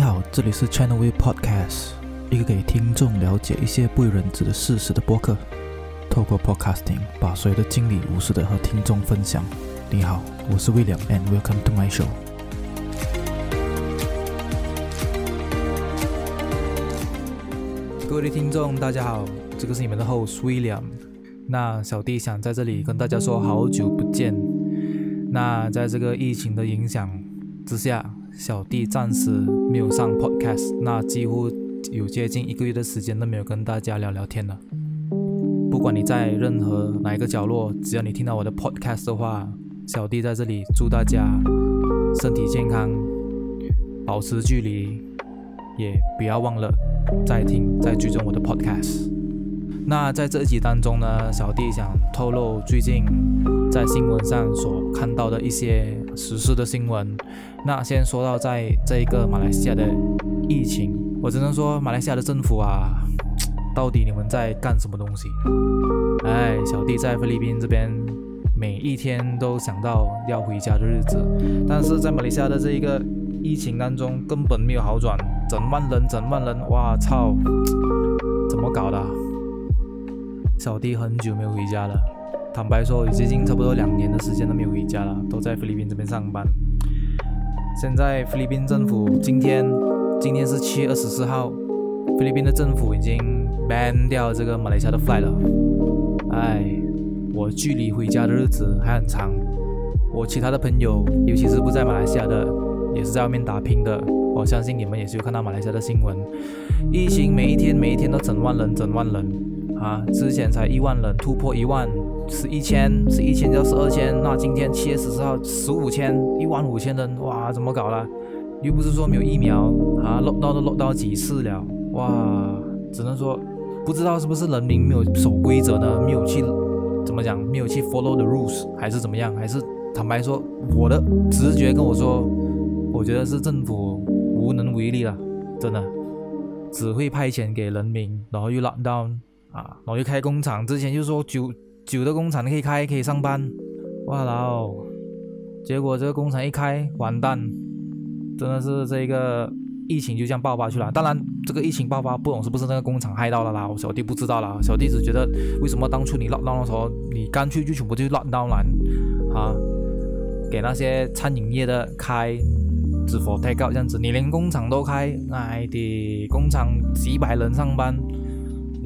你好，这里是 Channel V Podcast，一个给听众了解一些不为人知的事实的播客。透过 Podcasting，把所有的经历无私的和听众分享。你好，我是 William，and welcome to my show。各位的听众，大家好，这个是你们的 host William。那小弟想在这里跟大家说，好久不见。那在这个疫情的影响之下，小弟暂时没有上 podcast，那几乎有接近一个月的时间都没有跟大家聊聊天了。不管你在任何哪一个角落，只要你听到我的 podcast 的话，小弟在这里祝大家身体健康，保持距离，也不要忘了再听、再追踪我的 podcast。那在这一集当中呢，小弟想透露最近在新闻上所看到的一些实事的新闻。那先说到在这一个马来西亚的疫情，我只能说马来西亚的政府啊。到底你们在干什么东西？哎，小弟在菲律宾这边，每一天都想到要回家的日子，但是在马来西亚的这一个疫情当中根本没有好转，整万人，整万人，哇操，怎么搞的？小弟很久没有回家了，坦白说，有接近差不多两年的时间都没有回家了，都在菲律宾这边上班。现在菲律宾政府今天，今天是七月二十四号，菲律宾的政府已经。ban 掉这个马来西亚的 flight 了，哎，我距离回家的日子还很长。我其他的朋友，尤其是不在马来西亚的，也是在外面打拼的。我相信你们也是有看到马来西亚的新闻，疫情每一天每一天都整万人，整万人啊！之前才一万人，突破一万是一千，是一千就是二千，那今天七月十四号十五千，一万五千人，哇，怎么搞了？又不是说没有疫苗啊，落到都落到几次了，哇，只能说。不知道是不是人民没有守规则呢？没有去怎么讲？没有去 follow the rules，还是怎么样？还是坦白说，我的直觉跟我说，我觉得是政府无能为力了，真的，只会派钱给人民，然后又 lock down 啊，然后又开工厂。之前就说酒酒的工厂可以开，可以上班，哇啦，结果这个工厂一开，完蛋，真的是这个。疫情就这样爆发出来，当然这个疫情爆发不懂是不是那个工厂害到了啦，我小弟不知道啦，小弟只觉得为什么当初你 lock down 的时候，你干脆就全部就 lock down 了啊，给那些餐饮业的开，只 for take out 这样子，你连工厂都开，哎的工厂几百人上班，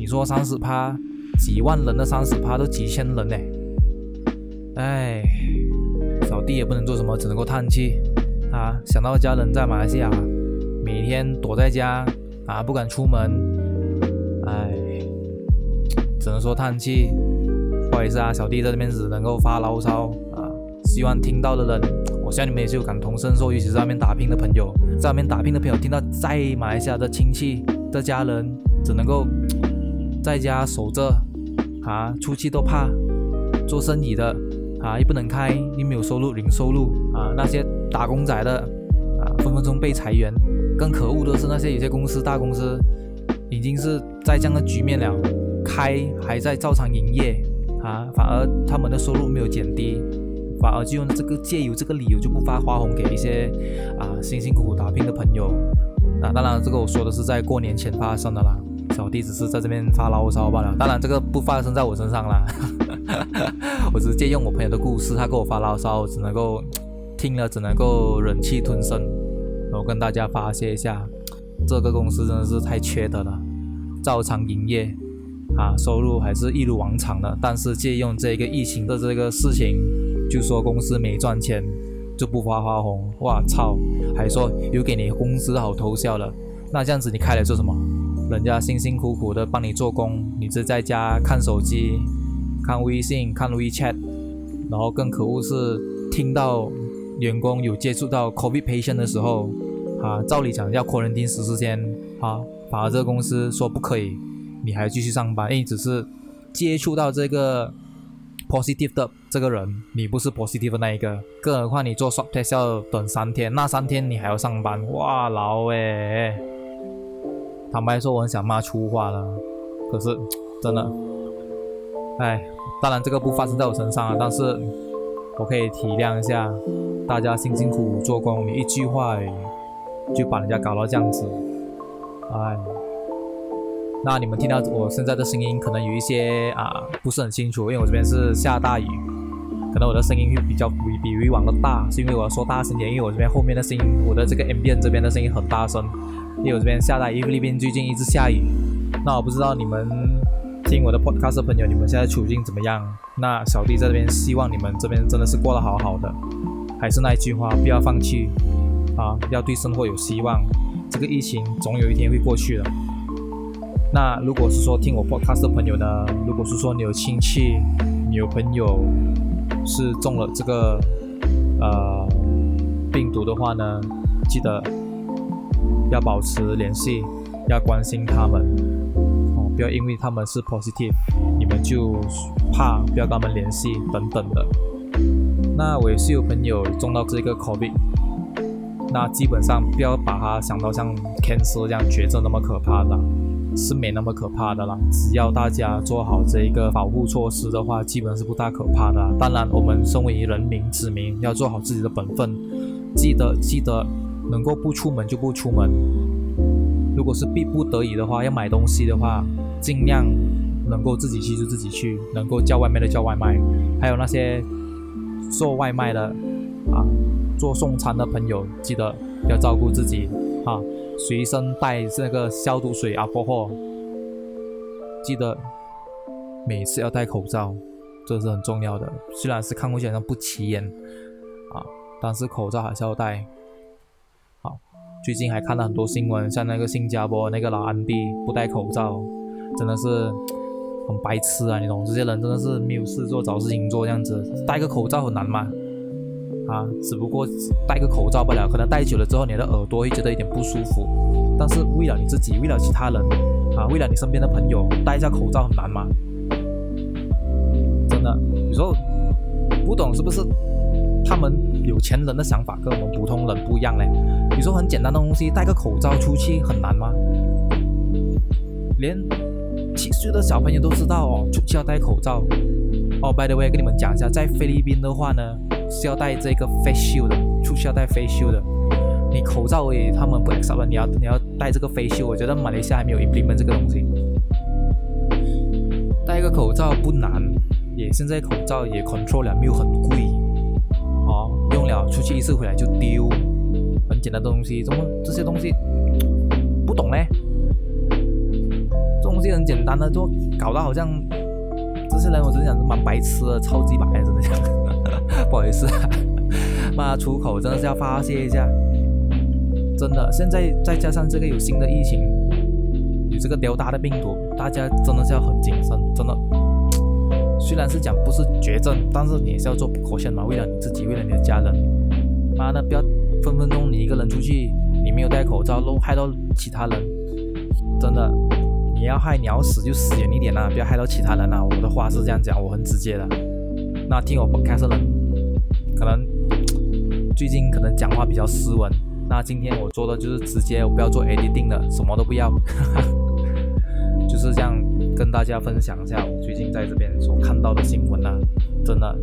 你说三十趴，几万人的三十趴都几千人呢，哎，小弟也不能做什么，只能够叹气啊，想到家人在马来西亚。每天躲在家啊，不敢出门，哎，只能说叹气。不好意思啊，小弟在这边只能够发牢骚啊。希望听到的人，我相信你们也是有感同身受，尤其是在外面打拼的朋友，在外面打拼的朋友听到在马来西亚的亲戚的家人只能够在家守着啊，出去都怕。做生意的啊，又不能开，又没有收入，零收入啊，那些打工仔的啊，分分钟被裁员。更可恶的是，那些有些公司、大公司已经是在这样的局面了，开还在照常营业啊，反而他们的收入没有减低，反而就用这个借由这个理由就不发花红给一些啊辛辛苦苦打拼的朋友。啊，当然这个我说的是在过年前发生的啦，小弟只是在这边发牢骚罢了。当然这个不发生在我身上啦，我只是借用我朋友的故事，他给我发牢骚，只能够听了只能够忍气吞声。我跟大家发泄一下，这个公司真的是太缺德了，照常营业，啊，收入还是一如往常的，但是借用这个疫情的这个事情，就说公司没赚钱，就不发花红，哇操，还说有给你工资好偷笑了，那这样子你开来做什么？人家辛辛苦苦的帮你做工，你只在家看手机、看微信、看 WeChat，然后更可恶是听到。员工有接触到 COVID patient 的时候，啊，照理讲要 quarantine 十天，啊，反而这个公司说不可以，你还继续上班，因为只是接触到这个 positive 的这个人，你不是 positive 的那一个，更何况你做 swab test 要等三天，那三天你还要上班，哇，老诶，坦白说，我很想骂粗话了，可是真的，哎，当然这个不发生在我身上啊，但是。我可以体谅一下，大家辛辛苦苦做工，你一句话，就把人家搞到这样子，哎。那你们听到我现在的声音，可能有一些啊不是很清楚，因为我这边是下大雨，可能我的声音会比较比比以往的大，是因为我要说大声点，因为我这边后面的声音，我的这个 M B N 这边的声音很大声，因为我这边下大雨，菲律宾最近一直下雨。那我不知道你们听我的 podcast 的朋友，你们现在处境怎么样？那小弟在这边希望你们这边真的是过得好好的，还是那一句话，不要放弃啊，要对生活有希望，这个疫情总有一天会过去的。那如果是说听我 podcast 的朋友呢？如果是说你有亲戚、你有朋友是中了这个呃病毒的话呢，记得要保持联系，要关心他们哦，不要因为他们是 positive，你们就怕不要跟他们联系等等的。那我也是有朋友中到这个 COVID，那基本上不要把它想到像 cancer 这样绝症那么可怕的。是没那么可怕的啦，只要大家做好这一个保护措施的话，基本是不大可怕的。当然，我们身为人民子民，要做好自己的本分，记得记得能够不出门就不出门。如果是逼不得已的话，要买东西的话，尽量能够自己去就自己去，能够叫外卖的叫外卖。还有那些做外卖的啊，做送餐的朋友，记得要照顾自己啊。随身带这个消毒水啊，包括记得每次要戴口罩，这是很重要的。虽然是看过去好像不起眼啊，但是口罩还是要戴。最近还看到很多新闻，像那个新加坡那个老安迪不戴口罩，真的是很白痴啊！你懂，这些人真的是没有事做找事情做这样子，戴个口罩很难吗？啊，只不过戴个口罩不了，可能戴久了之后，你的耳朵会觉得有点不舒服。但是为了你自己，为了其他人，啊，为了你身边的朋友，戴一下口罩很难吗？真的，有时候不懂是不是？他们有钱人的想法跟我们普通人不一样嘞。你说很简单的东西，戴个口罩出去很难吗？连七岁的小朋友都知道哦，出去要戴口罩。哦，by the way，跟你们讲一下，在菲律宾的话呢。是要戴这个 face shield 的，出去要戴 face shield 的。你口罩而已，他们不 accept，你要你要戴这个 face shield。我觉得马来西亚还没有 implement 这个东西。戴个口罩不难，也现在口罩也 control 了，没有很贵。哦，用了出去一次回来就丢，很简单的东西，怎么这些东西不懂呢？这东西很简单的，就搞得好像这些人，我真的讲是蛮白痴的，超级白，真的想。不好意思，骂出口真的是要发泄一下。真的，现在再加上这个有新的疫情，有这个屌大的病毒，大家真的是要很谨慎。真的，虽然是讲不是绝症，但是你也是要做保险嘛，为了你自己，为了你的家人。妈的，不要分分钟你一个人出去，你没有戴口罩，弄害到其他人。真的，你要害你要死就死远一点啦，不要害到其他人啦。我的话是这样讲，我很直接的。那听我开始人。可能最近可能讲话比较斯文，那今天我做的就是直接，我不要做 editing 的，什么都不要，就是这样跟大家分享一下我最近在这边所看到的新闻啊，真的，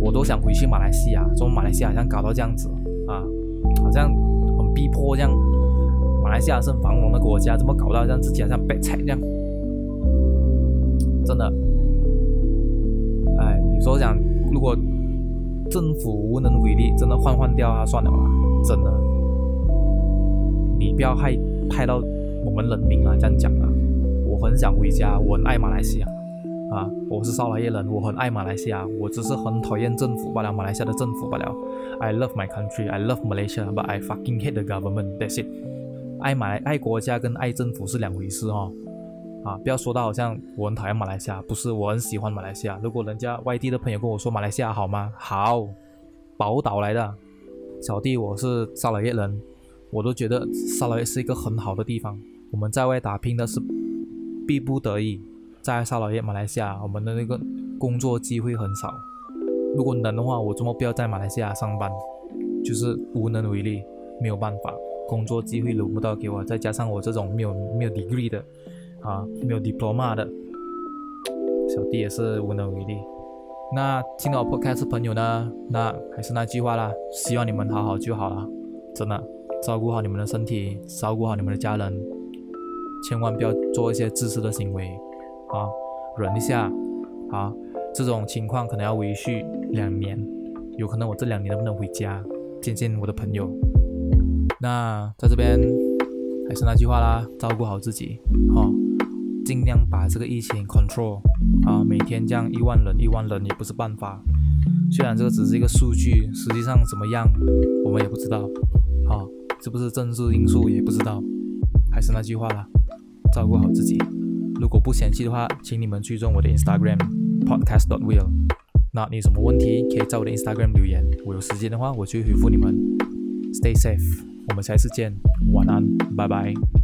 我都想回去马来西亚，说马来西亚好像搞到这样子啊，好像很逼迫这样，马来西亚是繁荣的国家，怎么搞到这样自己好像被踩这样？真的，哎，你说讲如果。政府无能为力，真的换换掉啊，算了吧，真的，你不要害害到我们人民啊，这样讲啊，我很想回家，我很爱马来西亚，啊，我是沙拉越人，我很爱马来西亚，我只是很讨厌政府罢了，马来西亚的政府罢了。I love my country, I love Malaysia, but I fucking hate the government. That's it. 爱马来爱国家跟爱政府是两回事哦。啊，不要说到好像我很讨厌马来西亚，不是我很喜欢马来西亚。如果人家外地的朋友跟我说马来西亚好吗？好，宝岛来的，小弟我是沙拉越人，我都觉得沙拉越是一个很好的地方。我们在外打拼的是逼不得已，在沙老爷马来西亚，我们的那个工作机会很少。如果能的话，我周末不要在马来西亚上班，就是无能为力，没有办法，工作机会轮不到给我，再加上我这种没有没有 degree 的。啊，没有 diploma 的小弟也是无能为力。那听到 podcast 朋友呢？那还是那句话啦，希望你们好好就好了，真的。照顾好你们的身体，照顾好你们的家人，千万不要做一些自私的行为，啊，忍一下，啊，这种情况可能要维续两年，有可能我这两年能不能回家见见我的朋友？那在这边还是那句话啦，照顾好自己，哈，尽量把这个疫情 control，啊，每天这样一万人一万人也不是办法，虽然这个只是一个数据，实际上怎么样我们也不知道，啊。是不是政治因素也不知道，还是那句话啦，照顾好自己。如果不嫌弃的话，请你们追踪我的 Instagram podcast dot will。那你有什么问题可以在我的 Instagram 留言，我有时间的话我去回复你们。Stay safe，我们下次见，晚安，拜拜。